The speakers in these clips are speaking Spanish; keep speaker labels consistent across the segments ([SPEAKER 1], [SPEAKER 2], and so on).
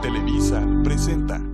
[SPEAKER 1] Televisa presenta.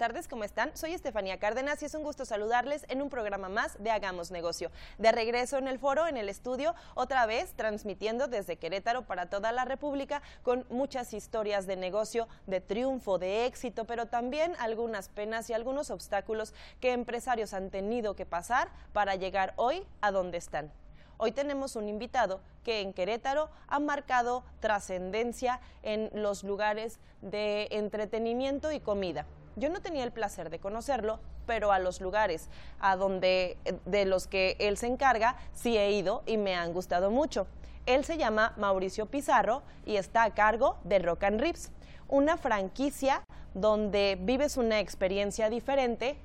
[SPEAKER 2] Tardes, ¿cómo están? Soy Estefanía Cárdenas y es un gusto saludarles en un programa más de Hagamos Negocio. De regreso en el foro, en el estudio, otra vez transmitiendo desde Querétaro para toda la República con muchas historias de negocio, de triunfo, de éxito, pero también algunas penas y algunos obstáculos que empresarios han tenido que pasar para llegar hoy a donde están. Hoy tenemos un invitado que en Querétaro ha marcado trascendencia en los lugares de entretenimiento y comida. Yo no tenía el placer de conocerlo, pero a los lugares a donde de los que él se encarga sí he ido y me han gustado mucho. Él se llama Mauricio Pizarro y está a cargo de Rock and Ribs, una franquicia donde vives una experiencia diferente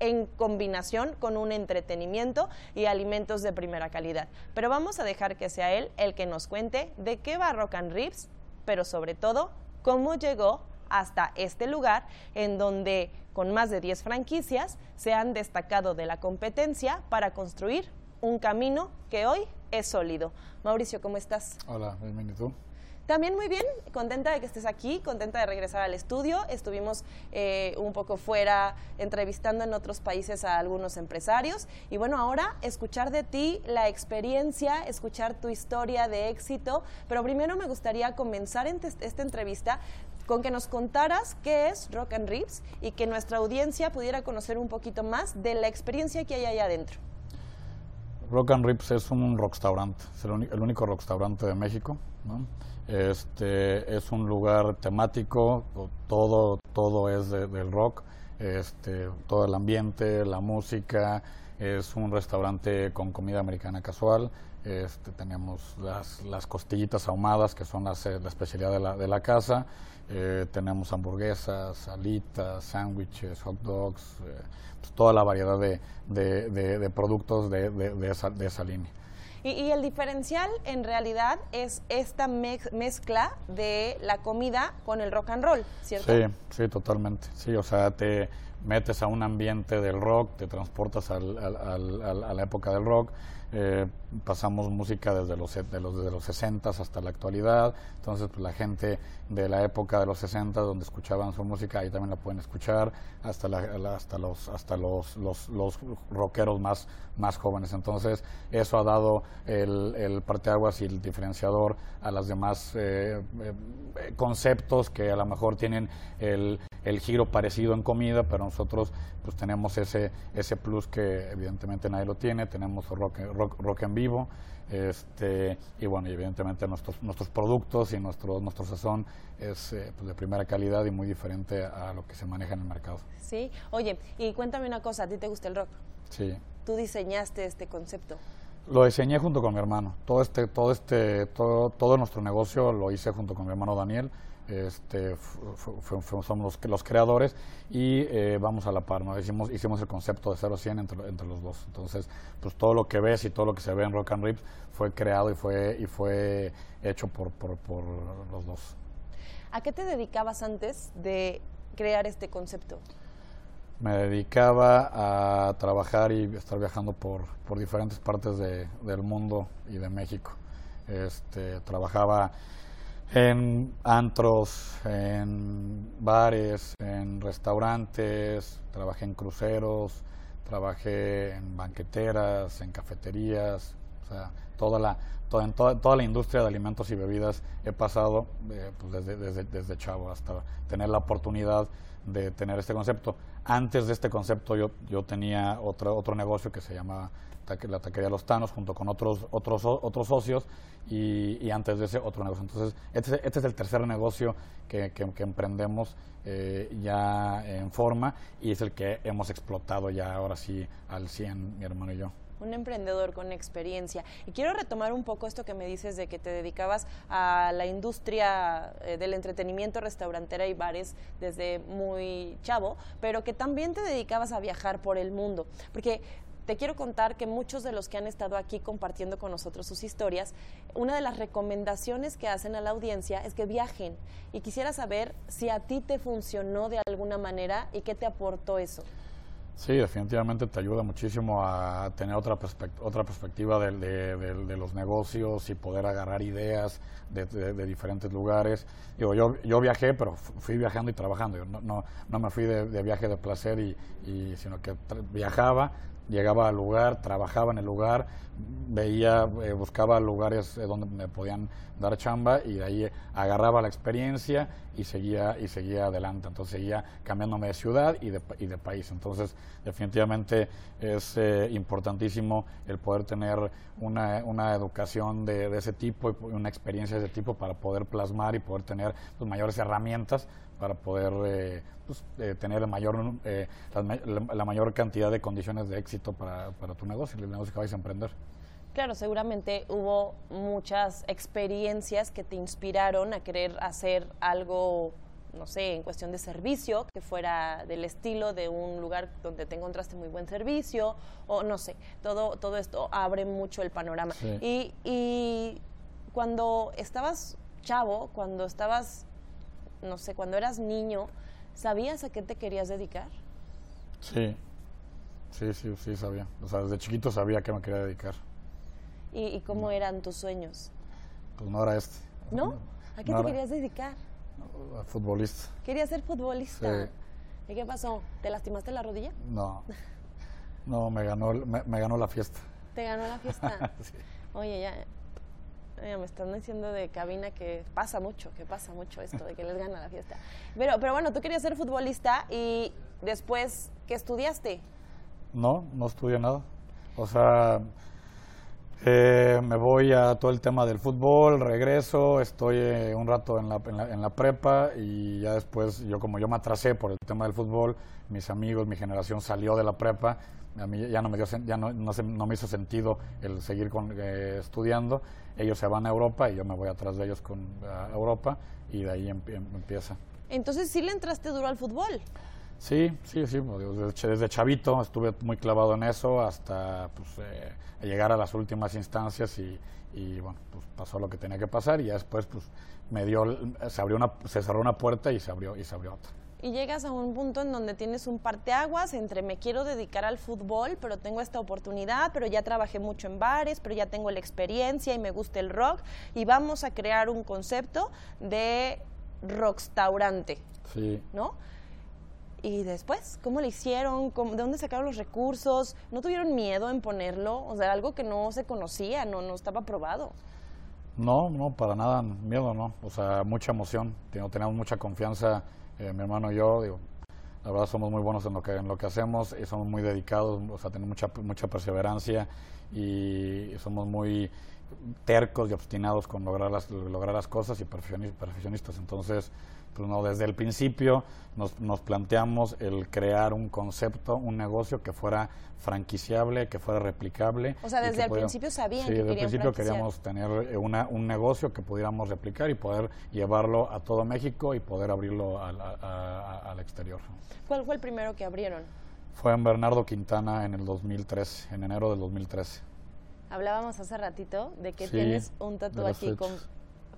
[SPEAKER 2] en combinación con un entretenimiento y alimentos de primera calidad. Pero vamos a dejar que sea él el que nos cuente de qué va Rock and Ribs, pero sobre todo cómo llegó hasta este lugar en donde con más de 10 franquicias se han destacado de la competencia para construir un camino que hoy es sólido. Mauricio, ¿cómo estás?
[SPEAKER 3] Hola, bienvenido.
[SPEAKER 2] También muy bien, contenta de que estés aquí, contenta de regresar al estudio. Estuvimos eh, un poco fuera entrevistando en otros países a algunos empresarios y bueno, ahora escuchar de ti la experiencia, escuchar tu historia de éxito, pero primero me gustaría comenzar en esta entrevista con que nos contaras qué es Rock and Ribs y que nuestra audiencia pudiera conocer un poquito más de la experiencia que hay allá adentro.
[SPEAKER 3] Rock and Ribs es un restaurante, es el, único restaurante de México. Este, es un lugar temático, todo, todo es del rock, este, todo el ambiente, la música, es un restaurante con comida americana casual, este, tenemos las, las, costillitas ahumadas, que son las, la especialidad de la, de la casa, eh, tenemos hamburguesas, alitas, sándwiches, hot dogs, eh, pues toda la variedad de, de, de, de productos de, esa, de esa línea.
[SPEAKER 2] Y, y, el diferencial en realidad es esta mezcla de la comida con el rock and roll, ¿cierto?
[SPEAKER 3] Sí, sí, totalmente. Sí, o sea, te metes a un ambiente del rock, te transportas al, al, al, a la época del rock, eh, pasamos música desde los, de los, desde los 60 hasta la actualidad, entonces pues, la gente de la época de los 60 donde escuchaban su música ahí también la pueden escuchar, hasta, la, hasta, los, hasta los, los, los, rockeros más, más jóvenes. Entonces eso ha dado el, el parteaguas y el diferenciador a los demás eh, eh, conceptos que a lo mejor tienen el, el giro parecido en comida, pero nosotros pues tenemos ese, ese plus que evidentemente nadie lo tiene, tenemos rock, rock, rock en vivo, este, y bueno, y evidentemente nuestros, nuestros productos y nuestro, nuestro sazón es eh, pues de primera calidad y muy diferente a lo que se maneja en el mercado.
[SPEAKER 2] Sí, oye, y cuéntame una cosa, ¿a ti te gusta el rock?
[SPEAKER 3] Sí.
[SPEAKER 2] ¿Tú diseñaste este concepto?
[SPEAKER 3] Lo diseñé junto con mi hermano. Todo este, todo este, todo, todo nuestro negocio lo hice junto con mi hermano Daniel este, somos los, los, creadores y eh, vamos a la par, ¿no? Hicimos, hicimos el concepto de 0 a 100 entre, entre, los dos. Entonces, pues todo lo que ves y todo lo que se ve en Rock and Rips fue creado y fue, y fue hecho por, por, por los dos.
[SPEAKER 2] ¿A qué te dedicabas antes de crear este concepto?
[SPEAKER 3] Me dedicaba a trabajar y estar viajando por, por diferentes partes de, del mundo y de México. Este, trabajaba en antros, en bares, en restaurantes, trabajé en cruceros, trabajé en banqueteras, en cafeterías, o sea, toda la, toda, en toda, toda la industria de alimentos y bebidas he pasado eh, pues desde, desde, desde chavo hasta tener la oportunidad de tener este concepto. Antes de este concepto yo, yo tenía otro, otro negocio que se llama la taquería Los Tanos junto con otros, otros, otros socios y, y antes de ese otro negocio. Entonces, este, este es el tercer negocio que, que, que emprendemos eh, ya en forma y es el que hemos explotado ya ahora sí al 100, mi hermano y yo
[SPEAKER 2] un emprendedor con experiencia. Y quiero retomar un poco esto que me dices de que te dedicabas a la industria eh, del entretenimiento, restaurantera y bares desde muy chavo, pero que también te dedicabas a viajar por el mundo. Porque te quiero contar que muchos de los que han estado aquí compartiendo con nosotros sus historias, una de las recomendaciones que hacen a la audiencia es que viajen. Y quisiera saber si a ti te funcionó de alguna manera y qué te aportó eso.
[SPEAKER 3] Sí, definitivamente te ayuda muchísimo a tener otra, otra perspectiva de, de, los negocios y poder agarrar ideas de, diferentes lugares. Digo, yo, yo viajé, pero fui viajando y trabajando. no, no, no me fui de, viaje de placer, y, y sino que viajaba, llegaba al lugar, trabajaba en el lugar, veía, eh, buscaba lugares eh, donde me podían dar chamba y de ahí agarraba la experiencia y seguía y seguía adelante. Entonces seguía cambiándome de ciudad y de, y de país. Entonces definitivamente es eh, importantísimo el poder tener una, una educación de, ese tipo y una experiencia de ese tipo para poder plasmar y poder tener pues, mayores herramientas para poder eh, pues, eh, tener mayor, eh, la, mayor cantidad de condiciones de éxito para, para tu negocio, el negocio que vais a emprender.
[SPEAKER 2] Claro, seguramente hubo muchas experiencias que te inspiraron a querer hacer algo, no sé, en cuestión de servicio, que fuera del estilo de un lugar donde te encontraste muy buen servicio, o no sé, todo, todo esto abre mucho el panorama. Y, y cuando estabas chavo, cuando estabas no sé, cuando eras niño, ¿sabías a qué te querías dedicar?
[SPEAKER 3] Sí, sí, sí, sí sabía. O sea, desde chiquito sabía a qué me quería dedicar.
[SPEAKER 2] ¿Y, cómo eran tus sueños?
[SPEAKER 3] Pues no era este.
[SPEAKER 2] ¿No? ¿A qué te querías dedicar?
[SPEAKER 3] A futbolista.
[SPEAKER 2] ¿Querías ser futbolista? Sí. ¿Y qué pasó? ¿Te lastimaste la rodilla?
[SPEAKER 3] No. No, me ganó, me, ganó la fiesta.
[SPEAKER 2] ¿Te ganó la fiesta? sí. Oye, ya, me están diciendo de cabina que pasa mucho, que pasa mucho esto, de que les gana la fiesta. Pero, pero bueno, tú querías ser futbolista y después, ¿qué estudiaste?
[SPEAKER 3] No, no estudié nada. O sea, eh, me voy a todo el tema del fútbol, regreso, estoy eh, un rato en la, en la, prepa y ya después, yo como yo me atrasé por el tema del fútbol, mis amigos, mi generación salió de la prepa, a mí ya no me dio ya no, no, me hizo sentido el seguir con, eh, estudiando. Ellos se van a Europa y yo me voy atrás de ellos con a Europa y de ahí em, empieza.
[SPEAKER 2] Entonces sí le entraste duro al fútbol
[SPEAKER 3] sí sí sí pues, desde, chavito estuve muy clavado en eso hasta pues eh, llegar a las últimas instancias y, y bueno pues pasó lo que tenía que pasar y ya después pues me dio se abrió una se cerró una puerta y se abrió y se abrió otra
[SPEAKER 2] y llegas a un punto en donde tienes un parteaguas entre me quiero dedicar al fútbol, pero tengo esta oportunidad, pero ya trabajé mucho en bares, pero ya tengo la experiencia y me gusta el rock y vamos a crear un concepto de rockstaurante.
[SPEAKER 3] Sí.
[SPEAKER 2] ¿No? Y después, ¿cómo le hicieron? ¿De dónde sacaron los recursos? ¿No tuvieron miedo en ponerlo? O sea, algo que no se conocía, no, no estaba probado.
[SPEAKER 3] No, no, para nada, miedo no. O sea, mucha emoción. Tenemos mucha confianza eh, mi hermano y yo, la verdad somos muy buenos en lo que lo que hacemos y somos muy dedicados, o sea, tenemos mucha mucha perseverancia y somos muy tercos y obstinados con lograr las lograr las cosas y perfeccionistas. Entonces, pues no, desde el principio nos, nos planteamos el crear un concepto, un negocio que fuera franquiciable, que fuera replicable.
[SPEAKER 2] O sea, desde el principio sabían
[SPEAKER 3] sí,
[SPEAKER 2] que
[SPEAKER 3] desde el principio queríamos tener eh, una, un negocio que pudiéramos replicar y poder llevarlo a todo México y poder abrirlo al, al exterior.
[SPEAKER 2] ¿Cuál fue el primero que abrieron?
[SPEAKER 3] Fue en Bernardo Quintana en el 2013, en enero del 2013.
[SPEAKER 2] Hablábamos hace ratito de que tienes un tatuaje con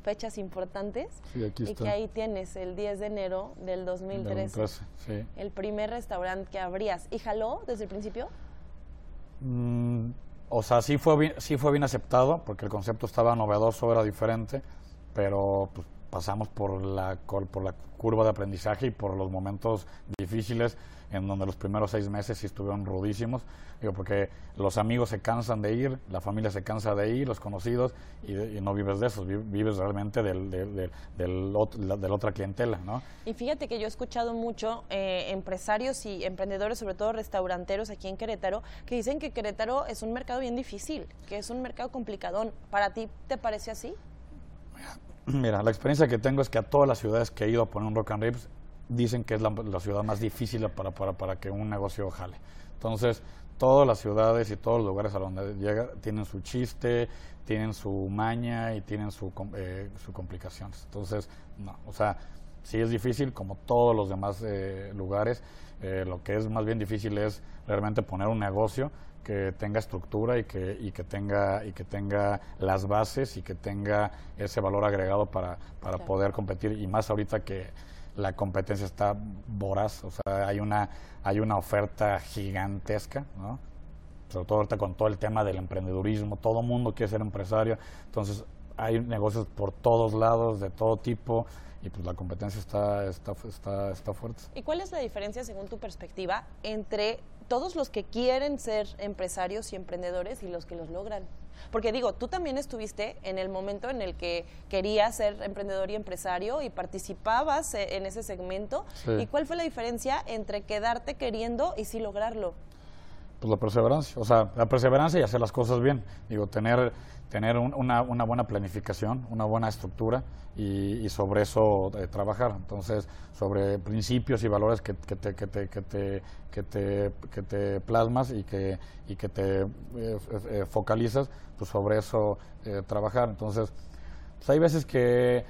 [SPEAKER 2] fechas importantes
[SPEAKER 3] y
[SPEAKER 2] que ahí tienes el 10 de enero del 2013,
[SPEAKER 3] sí.
[SPEAKER 2] el primer restaurante que abrías. ¿Y jaló desde el principio?
[SPEAKER 3] Mm, o sea, sí fue, bien, sí fue bien aceptado porque el concepto estaba novedoso, era diferente, pero pues, pasamos por la, por la curva de aprendizaje y por los momentos difíciles en donde los primeros seis meses sí estuvieron rudísimos, digo, porque los amigos se cansan de ir, la familia se cansa de ir, los conocidos, y, no vives de eso, vives realmente del, del, del, de la otra clientela, ¿no?
[SPEAKER 2] Y fíjate que yo he escuchado mucho eh, empresarios y emprendedores, sobre todo restauranteros aquí en Querétaro, que dicen que Querétaro es un mercado bien difícil, que es un mercado complicadón. ¿Para ti te parece así?
[SPEAKER 3] Mira, la experiencia que tengo es que a todas las ciudades que he ido a poner un Rock and Ribs dicen que es la, ciudad más difícil para, para, para, que un negocio jale. Entonces, todas las ciudades y todos los lugares a donde llega tienen su chiste, tienen su maña y tienen su, eh, su complicaciones. Entonces, no, o sea, Sí es difícil, como todos los demás eh, lugares. Eh, lo que es más bien difícil es realmente poner un negocio que tenga estructura y que, y que tenga y que tenga las bases y que tenga ese valor agregado para, para poder competir y más ahorita que la competencia está voraz, o sea, hay una hay una oferta gigantesca, ¿no? Sobre todo ahorita con todo el tema del emprendedurismo, todo mundo quiere ser empresario, entonces hay negocios por todos lados, de todo tipo, y pues la competencia está, está, está, está fuerte.
[SPEAKER 2] ¿Y cuál es la diferencia, según tu perspectiva, entre todos los que quieren ser empresarios y emprendedores y los que los logran? Porque digo, tú también estuviste en el momento en el que querías ser emprendedor y empresario y participabas e, en ese segmento. ¿Y cuál fue la diferencia entre quedarte queriendo y sí lograrlo?
[SPEAKER 3] Pues la perseverancia, o sea, la perseverancia y hacer las cosas bien. Digo, tener tener una, una, buena planificación, una buena estructura y, sobre eso eh, trabajar. Entonces, sobre principios y valores que, que, te, que, te, que, te, que, te, plasmas y que, y que te eh, eh, focalizas, pues sobre eso trabajar. Entonces, pues hay veces que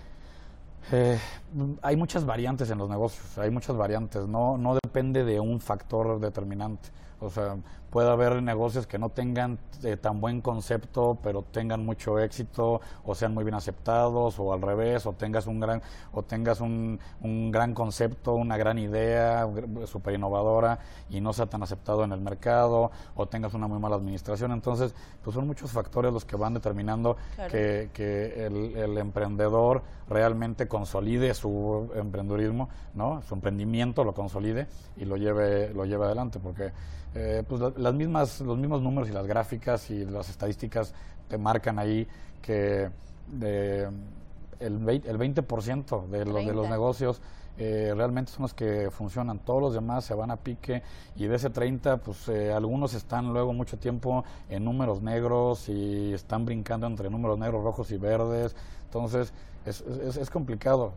[SPEAKER 3] hay muchas variantes en los negocios, hay muchas variantes, no, no depende de un factor determinante. O sea, puede haber negocios que no tengan eh, tan buen concepto, pero tengan mucho éxito, o sean muy bien aceptados, o al revés, o tengas un gran, o tengas un, un gran concepto, una gran idea súper innovadora y no sea tan aceptado en el mercado, o tengas una muy mala administración. Entonces, pues son muchos factores los que van determinando que, que el, el, emprendedor realmente consolide su emprendurismo, ¿no? Su emprendimiento lo consolide y lo lleve, lo lleve adelante, porque eh, pues las mismas, los mismos números y las gráficas y las estadísticas te marcan ahí que de, el, 20, el 20% de los, de los negocios eh, realmente son los que funcionan. Todos los demás se van a pique y de ese 30, pues eh, algunos están luego mucho tiempo en números negros y están brincando entre números negros, rojos y verdes. Entonces es, es, es complicado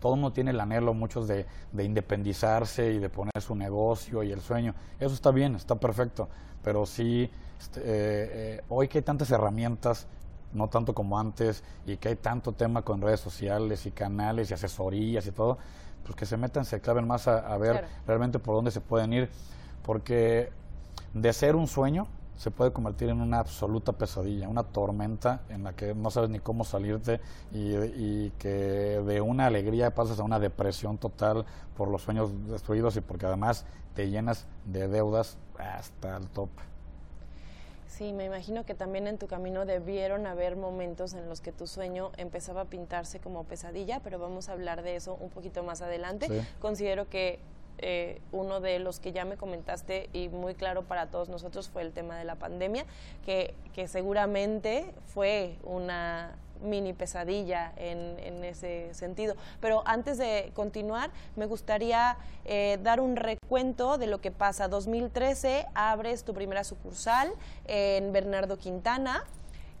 [SPEAKER 3] todo el mundo tiene el anhelo, muchos de, independizarse y de poner su negocio y el sueño. Eso está bien, está perfecto, pero sí, este, eh, eh, hoy que hay tantas herramientas, no tanto como antes, y que hay tanto tema con redes sociales y canales y asesorías y todo, pues que se metan, se claven más a, ver realmente por dónde se pueden ir, porque de ser un sueño, se puede convertir en una absoluta pesadilla, una tormenta en la que no sabes ni cómo salirte y, que de una alegría pasas a una depresión total por los sueños destruidos y porque además te llenas de deudas hasta el top.
[SPEAKER 2] Sí, me imagino que también en tu camino debieron haber momentos en los que tu sueño empezaba a pintarse como pesadilla, pero vamos a hablar de eso un poquito más adelante. Considero que eh, uno de los que ya me comentaste y muy claro para todos nosotros fue el tema de la pandemia, que, que seguramente fue una mini pesadilla en, en, ese sentido. Pero antes de continuar, me gustaría eh, dar un recuento de lo que pasa. 2013 abres tu primera sucursal en Bernardo Quintana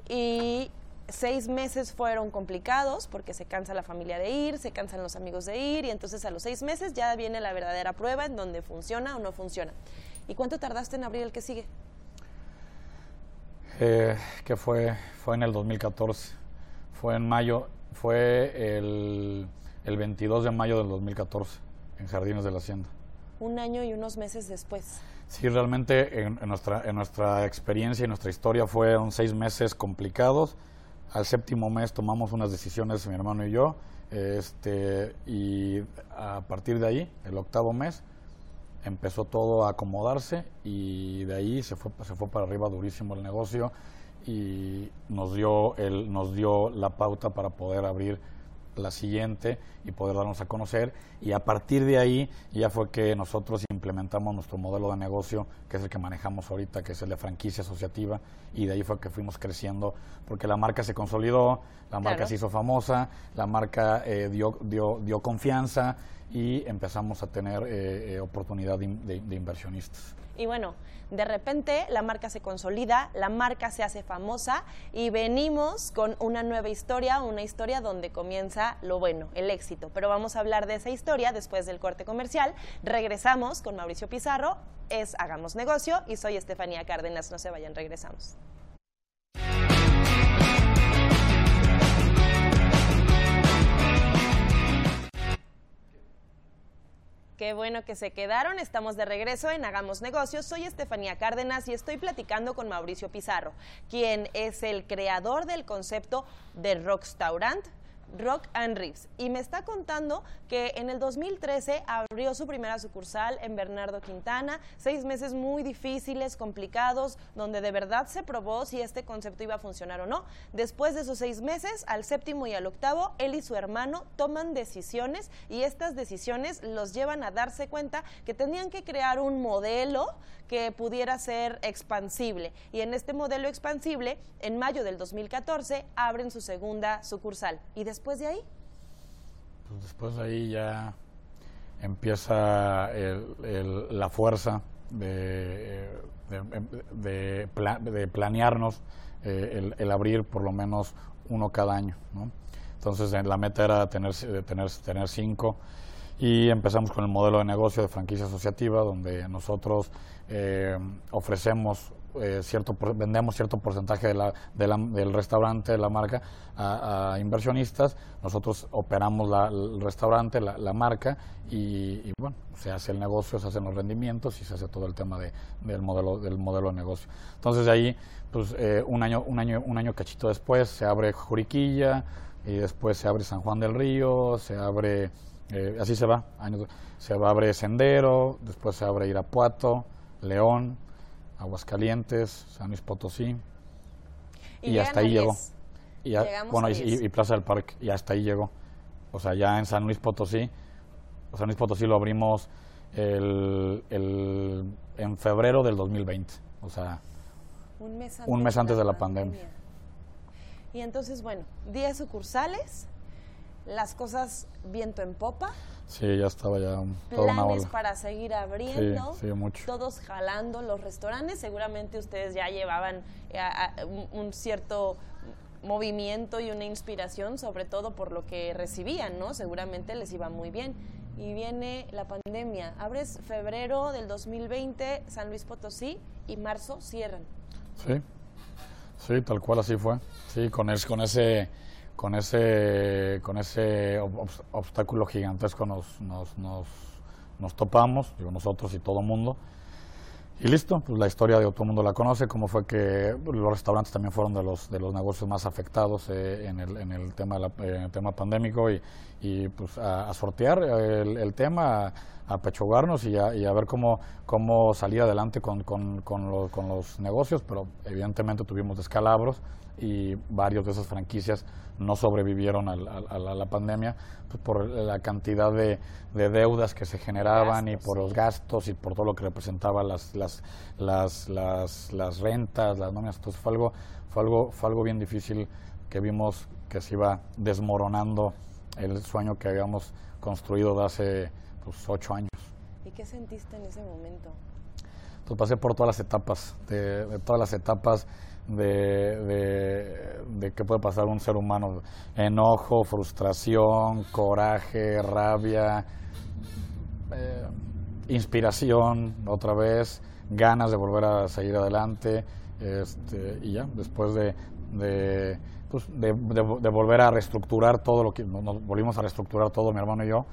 [SPEAKER 2] y seis meses fueron complicados porque se cansa la familia de ir, se cansan los amigos de ir y entonces a los seis meses ya viene la verdadera prueba en donde funciona o no funciona. ¿Y cuánto tardaste en abrir el que sigue?
[SPEAKER 3] Eh, que fue, fue en el 2014. Fue en mayo, fue el, el 22 de mayo del 2014 en Jardines de la Hacienda.
[SPEAKER 2] Un año y unos meses después.
[SPEAKER 3] Sí, realmente en, en nuestra, en nuestra experiencia y nuestra historia fueron seis meses complicados al séptimo mes tomamos unas decisiones, mi hermano y yo, este, y a partir de ahí, el octavo mes, empezó todo a acomodarse y de ahí se fue, se fue para arriba durísimo el negocio y nos dio, el, nos dio la pauta para poder abrir la siguiente y poder darnos a conocer. Y a partir de ahí ya fue que nosotros implementamos nuestro modelo de negocio, que es el que manejamos ahorita, que es el de franquicia asociativa, y de ahí fue que fuimos creciendo, porque la marca se consolidó, la marca se hizo famosa, la marca eh, dio, dio, dio confianza y empezamos a tener eh, eh, oportunidad de inversionistas.
[SPEAKER 2] Y bueno, de repente la marca se consolida, la marca se hace famosa y venimos con una nueva historia, una historia donde comienza lo bueno, el éxito. Pero vamos a hablar de esa historia después del corte comercial. Regresamos con Mauricio Pizarro, es Hagamos Negocio y soy Estefanía Cárdenas. No se vayan, regresamos. Qué bueno que se quedaron. Estamos de regreso en Hagamos Negocios. Soy Estefanía Cárdenas y estoy platicando con Mauricio Pizarro, quien es el creador del concepto de Rockstaurant, Rock and Reeves y me está contando que en el 2013 abrió su primera sucursal en Bernardo Quintana, seis meses muy difíciles, complicados, donde de verdad se probó si este concepto iba a funcionar o no. Después de esos seis meses, al séptimo y al octavo, él y su hermano toman decisiones y estas decisiones los llevan a darse cuenta que tenían que crear un modelo que pudiera ser expansible. Y en este modelo expansible, en mayo del 2014, abren su segunda sucursal. ¿Y después de ahí?
[SPEAKER 3] Pues después de ahí ya empieza la fuerza de, de, planearnos eh, el, abrir por lo menos uno cada año. Entonces la meta era tener, tener, tener cinco y empezamos con el modelo de negocio de franquicia asociativa donde nosotros eh, ofrecemos eh, cierto vendemos cierto porcentaje de la, del restaurante de la marca a, inversionistas nosotros operamos el restaurante la, marca y, bueno se hace el negocio se hacen los rendimientos y se hace todo el tema de, del modelo del modelo de negocio entonces de ahí pues eh, un año un año un año cachito después se abre Juriquilla y después se abre San Juan del Río se abre eh, así se va. Se abre Sendero, después se abre Irapuato, León, Aguascalientes, San Luis Potosí. Y, hasta ahí llegó. Y, bueno, y, Plaza del Parque, y hasta ahí llegó. O sea, ya en San Luis Potosí, San Luis Potosí lo abrimos el, el, en febrero del 2020. O sea, un mes antes, de, la, pandemia. pandemia.
[SPEAKER 2] Y entonces, bueno, 10 sucursales, las cosas viento en popa.
[SPEAKER 3] Sí, ya estaba ya
[SPEAKER 2] toda una ola. para seguir abriendo. Todos jalando los restaurantes. Seguramente ustedes ya llevaban eh, un cierto movimiento y una inspiración, sobre todo por lo que recibían, ¿no? Seguramente les iba muy bien. Y viene la pandemia. Abres febrero del 2020 San Luis Potosí y marzo cierran.
[SPEAKER 3] Sí, sí, tal cual así fue. Sí, con, es, con ese con ese, con ese obstáculo gigantesco nos, nos, nos, nos topamos, digo nosotros y todo mundo. Y listo, pues la historia de todo mundo la conoce, cómo fue que los restaurantes también fueron de los, de los negocios más afectados eh, en, el, en, el tema el tema pandémico y, y pues a, sortear el, tema, a, pechogarnos y a, y a, ver cómo, cómo salir adelante con, con, con, con los negocios, pero evidentemente tuvimos descalabros y varios de esas franquicias no sobrevivieron a, la, pandemia pues, por la cantidad de, deudas que se generaban y por los gastos y por todo lo que representaban las, las, las, las, las rentas, las nóminas. Entonces fue algo, fue, algo, fue algo bien difícil que vimos que se iba desmoronando el sueño que habíamos construido de hace pues, ocho años.
[SPEAKER 2] ¿Y qué sentiste en ese momento?
[SPEAKER 3] Pues pasé por todas las etapas, de todas las etapas de, de, qué puede pasar un ser humano. Enojo, frustración, coraje, rabia, eh, inspiración, otra vez, ganas de volver a seguir adelante. Este, y ya, después de, de, pues, volver a reestructurar todo lo que volvimos a reestructurar todo mi hermano y yo,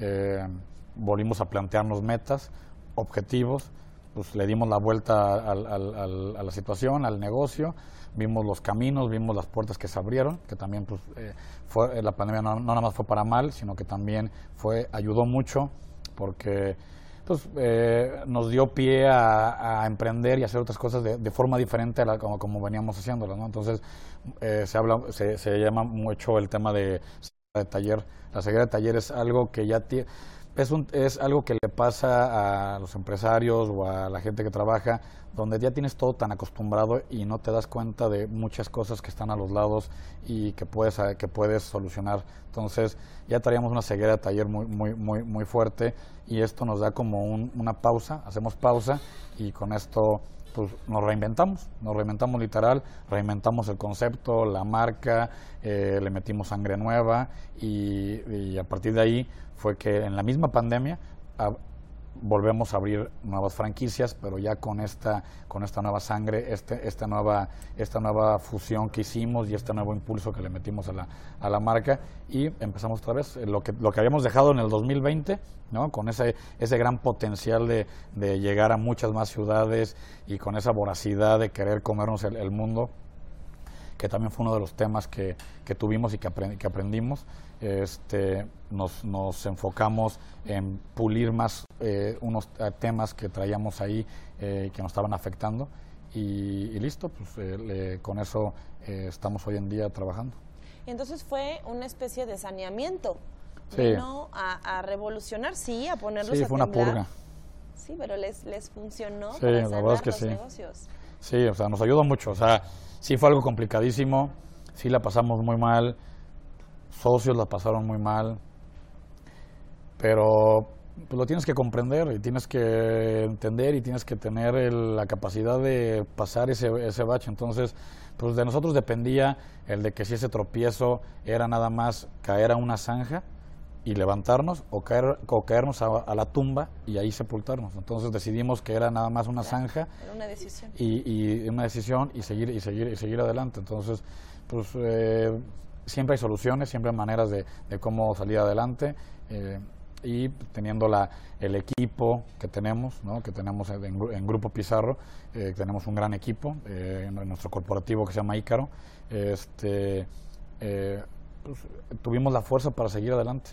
[SPEAKER 3] eh, volvimos a plantearnos metas, objetivos pues le dimos la vuelta a la situación, al negocio, vimos los caminos, vimos las puertas que se abrieron, que también pues, eh, fue, la pandemia no, nada más fue para mal, sino que también fue ayudó mucho porque pues, eh, nos dio pie a, emprender y hacer otras cosas de, forma diferente a la, como, como veníamos haciéndolo. ¿no? Entonces eh, se, habla, se, se llama mucho el tema de, de taller. La seguridad de taller es algo que ya tiene es, un, es algo que le pasa a los empresarios o a la gente que trabaja, donde ya tienes todo tan acostumbrado y no te das cuenta de muchas cosas que están a los lados y que puedes, que puedes solucionar. Entonces, ya traíamos una ceguera de taller muy, muy, muy, muy fuerte y esto nos da como una pausa, hacemos pausa y con esto pues nos reinventamos, nos reinventamos literal, reinventamos el concepto, la marca, eh, le metimos sangre nueva y, a partir de ahí fue que en la misma pandemia volvemos a abrir nuevas franquicias, pero ya con esta, con esta nueva sangre, este, esta, nueva, esta nueva fusión que hicimos y este nuevo impulso que le metimos a la, a la marca y empezamos otra vez lo que, lo que habíamos dejado en el 2020, ¿no? con ese, ese gran potencial de, de llegar a muchas más ciudades y con esa voracidad de querer comernos el, mundo que también fue uno de los temas que, que tuvimos y que, que aprendimos este, nos, nos, enfocamos en pulir más eh, unos eh, temas que traíamos ahí eh, que nos estaban afectando y, listo, pues con eso estamos hoy en día trabajando.
[SPEAKER 2] Y entonces fue una especie de saneamiento,
[SPEAKER 3] sí.
[SPEAKER 2] a, revolucionar, sí, a ponerlos
[SPEAKER 3] sí,
[SPEAKER 2] a
[SPEAKER 3] fue una purga.
[SPEAKER 2] Sí, pero les, les funcionó
[SPEAKER 3] sí,
[SPEAKER 2] para
[SPEAKER 3] la verdad es que
[SPEAKER 2] los
[SPEAKER 3] sí.
[SPEAKER 2] negocios.
[SPEAKER 3] Sí, o sea, nos ayudó mucho, o sea, sí fue algo complicadísimo, sí la pasamos muy mal, socios la pasaron muy mal, pero pues, lo tienes que comprender y tienes que entender y tienes que tener la capacidad de pasar ese, ese bache. Entonces, pues de nosotros dependía el de que si ese tropiezo era nada más caer a una zanja y levantarnos o, caer, o caernos a, la tumba y ahí sepultarnos. Entonces decidimos que era nada más una zanja
[SPEAKER 2] una decisión.
[SPEAKER 3] Y, y, una decisión y seguir y seguir y seguir adelante. Entonces, pues eh, siempre hay soluciones, siempre hay maneras de, cómo salir adelante. Eh, y teniendo la, el equipo que tenemos, ¿no? que tenemos en, Grupo Pizarro, eh, tenemos un gran equipo eh, en nuestro corporativo que se llama Ícaro, este, pues, tuvimos la fuerza para seguir adelante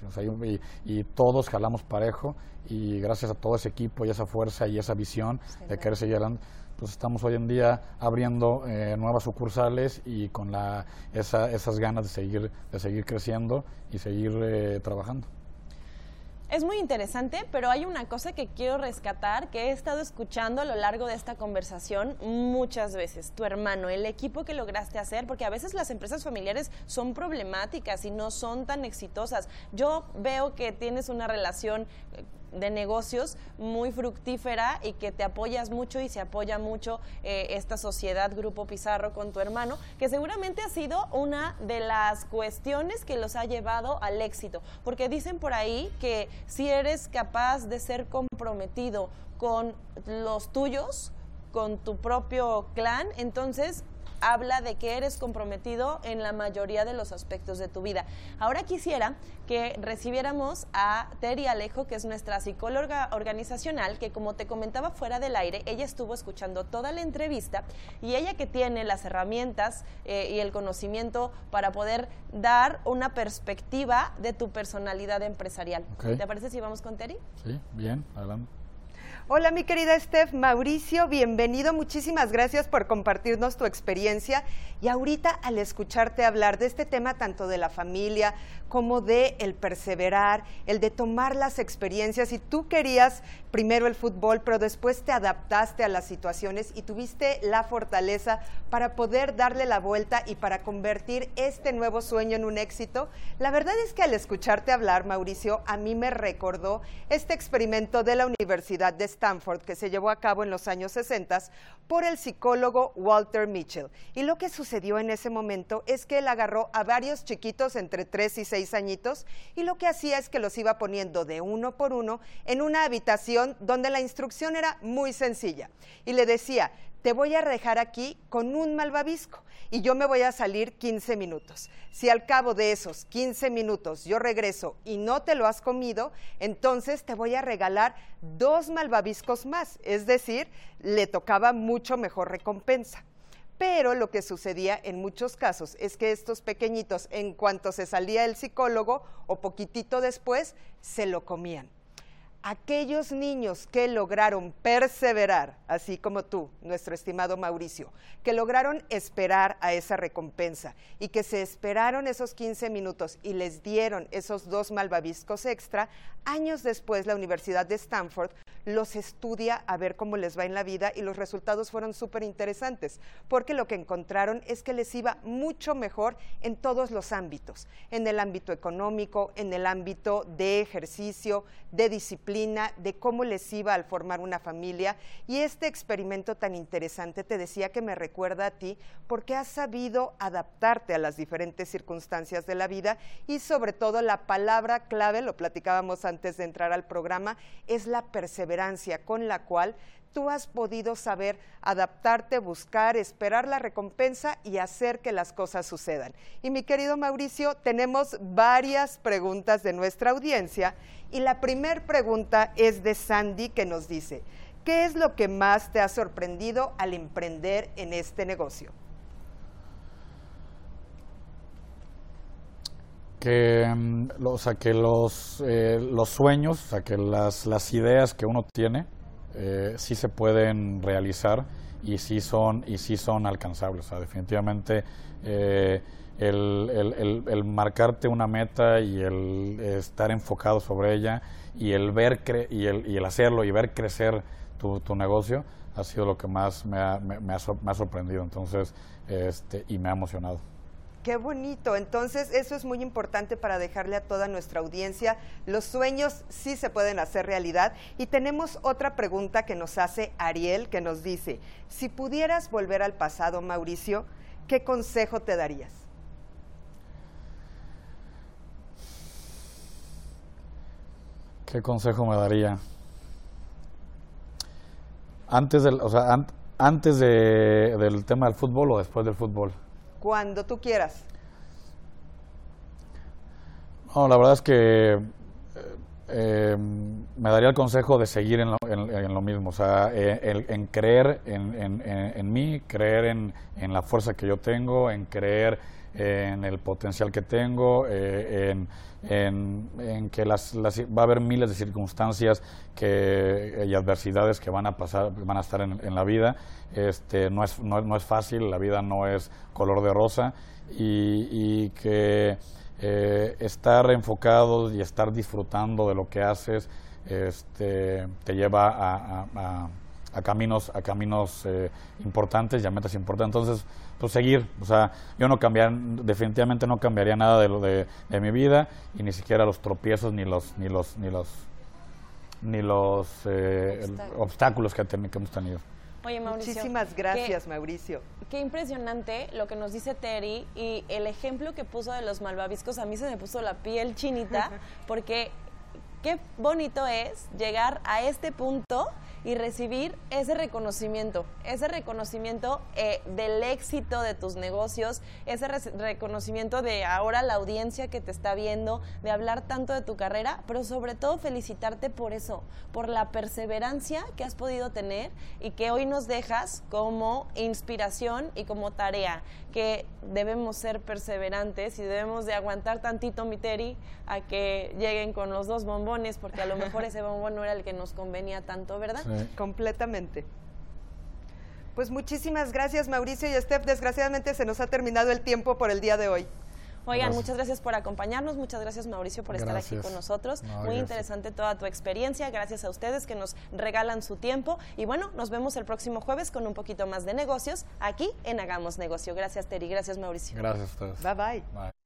[SPEAKER 3] y, y, todos jalamos parejo y gracias a todo ese equipo y esa fuerza y esa visión de querer seguir adelante, pues estamos hoy en día abriendo eh, nuevas sucursales y con la, esa, esas ganas de seguir, de seguir creciendo y seguir eh, trabajando.
[SPEAKER 2] Es muy interesante, pero hay una cosa que quiero rescatar que he estado escuchando a lo largo de esta conversación muchas veces. Tu hermano, el equipo que lograste hacer, porque a veces las empresas familiares son problemáticas y no son tan exitosas. Yo veo que tienes una relación eh, de negocios muy fructífera y que te apoyas mucho y se apoya mucho eh, esta sociedad Grupo Pizarro con tu hermano, que seguramente ha sido una de las cuestiones que los ha llevado al éxito, porque dicen por ahí que si eres capaz de ser comprometido con los tuyos, con tu propio clan, entonces habla de que eres comprometido en la mayoría de los aspectos de tu vida. Ahora quisiera que recibiéramos a Terry Alejo, que es nuestra psicóloga organizacional, que como te comentaba fuera del aire, ella estuvo escuchando toda la entrevista y ella que tiene las herramientas eh, y el conocimiento para poder dar una perspectiva de tu personalidad empresarial. ¿Te parece si vamos con Terry?
[SPEAKER 3] Sí, bien, adelante.
[SPEAKER 4] Hola mi querida Steph, Mauricio, bienvenido, muchísimas gracias por compartirnos tu experiencia. Y ahorita al escucharte hablar de este tema tanto de la familia como de el perseverar, el de tomar las experiencias y tú querías primero el fútbol, pero después te adaptaste a las situaciones y tuviste la fortaleza para poder darle la vuelta y para convertir este nuevo sueño en un éxito. La verdad es que al escucharte hablar, Mauricio, a mí me recordó este experimento de la Universidad de Stanford que se llevó a cabo en los años 60 por el psicólogo Walter Mitchell. Y lo que sucedió en ese momento es que él agarró a varios chiquitos entre 3 y 6 añitos y lo que hacía es que los iba poniendo de uno por uno en una habitación donde la instrucción era muy sencilla y le decía, te voy a dejar aquí con un malvavisco y yo me voy a salir 15 minutos. Si al cabo de esos 15 minutos yo regreso y no te lo has comido, entonces te voy a regalar dos malvaviscos más, es decir, le tocaba mucho mejor recompensa. Pero lo que sucedía en muchos casos es que estos pequeñitos, en cuanto se salía el psicólogo o poquitito después, se lo comían aquellos niños que lograron perseverar, así como tú, nuestro estimado Mauricio, que lograron esperar a esa recompensa y que se esperaron esos 15 minutos y les dieron esos dos malvaviscos extra, años después la Universidad de Stanford los estudia a ver cómo les va en la vida y los resultados fueron súper interesantes, porque lo que encontraron es que les iba mucho mejor en todos los ámbitos, en el ámbito económico, en el ámbito de ejercicio, de disciplina, de cómo les iba al formar una familia. Y este experimento tan interesante te decía que me recuerda a ti porque has sabido adaptarte a las diferentes circunstancias de la vida y sobre todo la palabra clave, lo platicábamos antes de entrar al programa, es la perseverancia con la cual tú has podido saber adaptarte, buscar, esperar la recompensa y hacer que las cosas sucedan. Y mi querido Mauricio, tenemos varias preguntas de nuestra audiencia y la primera pregunta es de Sandy que nos dice, ¿qué es lo que más te ha sorprendido al emprender en este negocio?
[SPEAKER 3] Que, mm, o sea, que los, eh, los sueños, o sea, que las, las ideas que uno tiene, eh, sí se pueden realizar y sí son, y sí son alcanzables. O sea, definitivamente eh, el, el, marcarte una meta y el estar enfocado sobre ella y el ver cre y, el, y el hacerlo y ver crecer tu, tu negocio ha sido lo que más me ha, me, ha, me ha sorprendido entonces este, y me ha emocionado.
[SPEAKER 4] Qué bonito. Entonces, eso es muy importante para dejarle a toda nuestra audiencia. Los sueños sí se pueden hacer realidad. Y tenemos otra pregunta que nos hace Ariel, que nos dice, si pudieras volver al pasado, Mauricio, ¿qué consejo te darías?
[SPEAKER 3] ¿Qué consejo me daría? Antes del, o sea, an antes de, del tema del fútbol o después del fútbol
[SPEAKER 4] cuando tú quieras.
[SPEAKER 3] No, la verdad es que eh, me daría el consejo de seguir en lo, en, lo mismo, o sea, en, en creer en, mí, creer en, la fuerza que yo tengo, en creer en el potencial que tengo, eh, en, que las, va a haber miles de circunstancias que, y adversidades que van a pasar, van a estar en, la vida. Este, no, es, no, no, es fácil, la vida no es color de rosa y, y que eh, estar enfocado y estar disfrutando de lo que haces este, te lleva a, a, caminos, a caminos eh, importantes y a metas importantes. Entonces, pues seguir, o sea, yo no cambiar, definitivamente no cambiaría nada de lo de, de mi vida y ni siquiera los tropiezos ni los, ni los, ni los, ni los eh, obstáculos que, que hemos tenido.
[SPEAKER 2] Oye, Mauricio.
[SPEAKER 4] Muchísimas gracias, Mauricio.
[SPEAKER 2] Qué impresionante lo que nos dice Terry y el ejemplo que puso de los malvaviscos, a mí se me puso la piel chinita, porque qué bonito es llegar a este punto y recibir ese reconocimiento, ese reconocimiento eh, del éxito de tus negocios, ese reconocimiento de ahora la audiencia que te está viendo, de hablar tanto de tu carrera, pero sobre todo felicitarte por eso, por la perseverancia que has podido tener y que hoy nos dejas como inspiración y como tarea, que debemos ser perseverantes y debemos de aguantar tantito, Miteri, a que lleguen con los dos bombones, porque a lo mejor ese bombón no era el que nos convenía tanto, ¿verdad?
[SPEAKER 4] Completamente. Pues muchísimas gracias Mauricio y Steph. Desgraciadamente se nos ha terminado el tiempo por el día de hoy.
[SPEAKER 2] Oigan, muchas gracias por acompañarnos, muchas gracias Mauricio por estar aquí con nosotros. Muy interesante toda tu experiencia, gracias a ustedes que nos regalan su tiempo y bueno, nos vemos el próximo jueves con un poquito más de negocios aquí en Hagamos Negocio. Gracias Terry, gracias Mauricio.
[SPEAKER 3] Gracias a ustedes.
[SPEAKER 4] Bye bye. bye.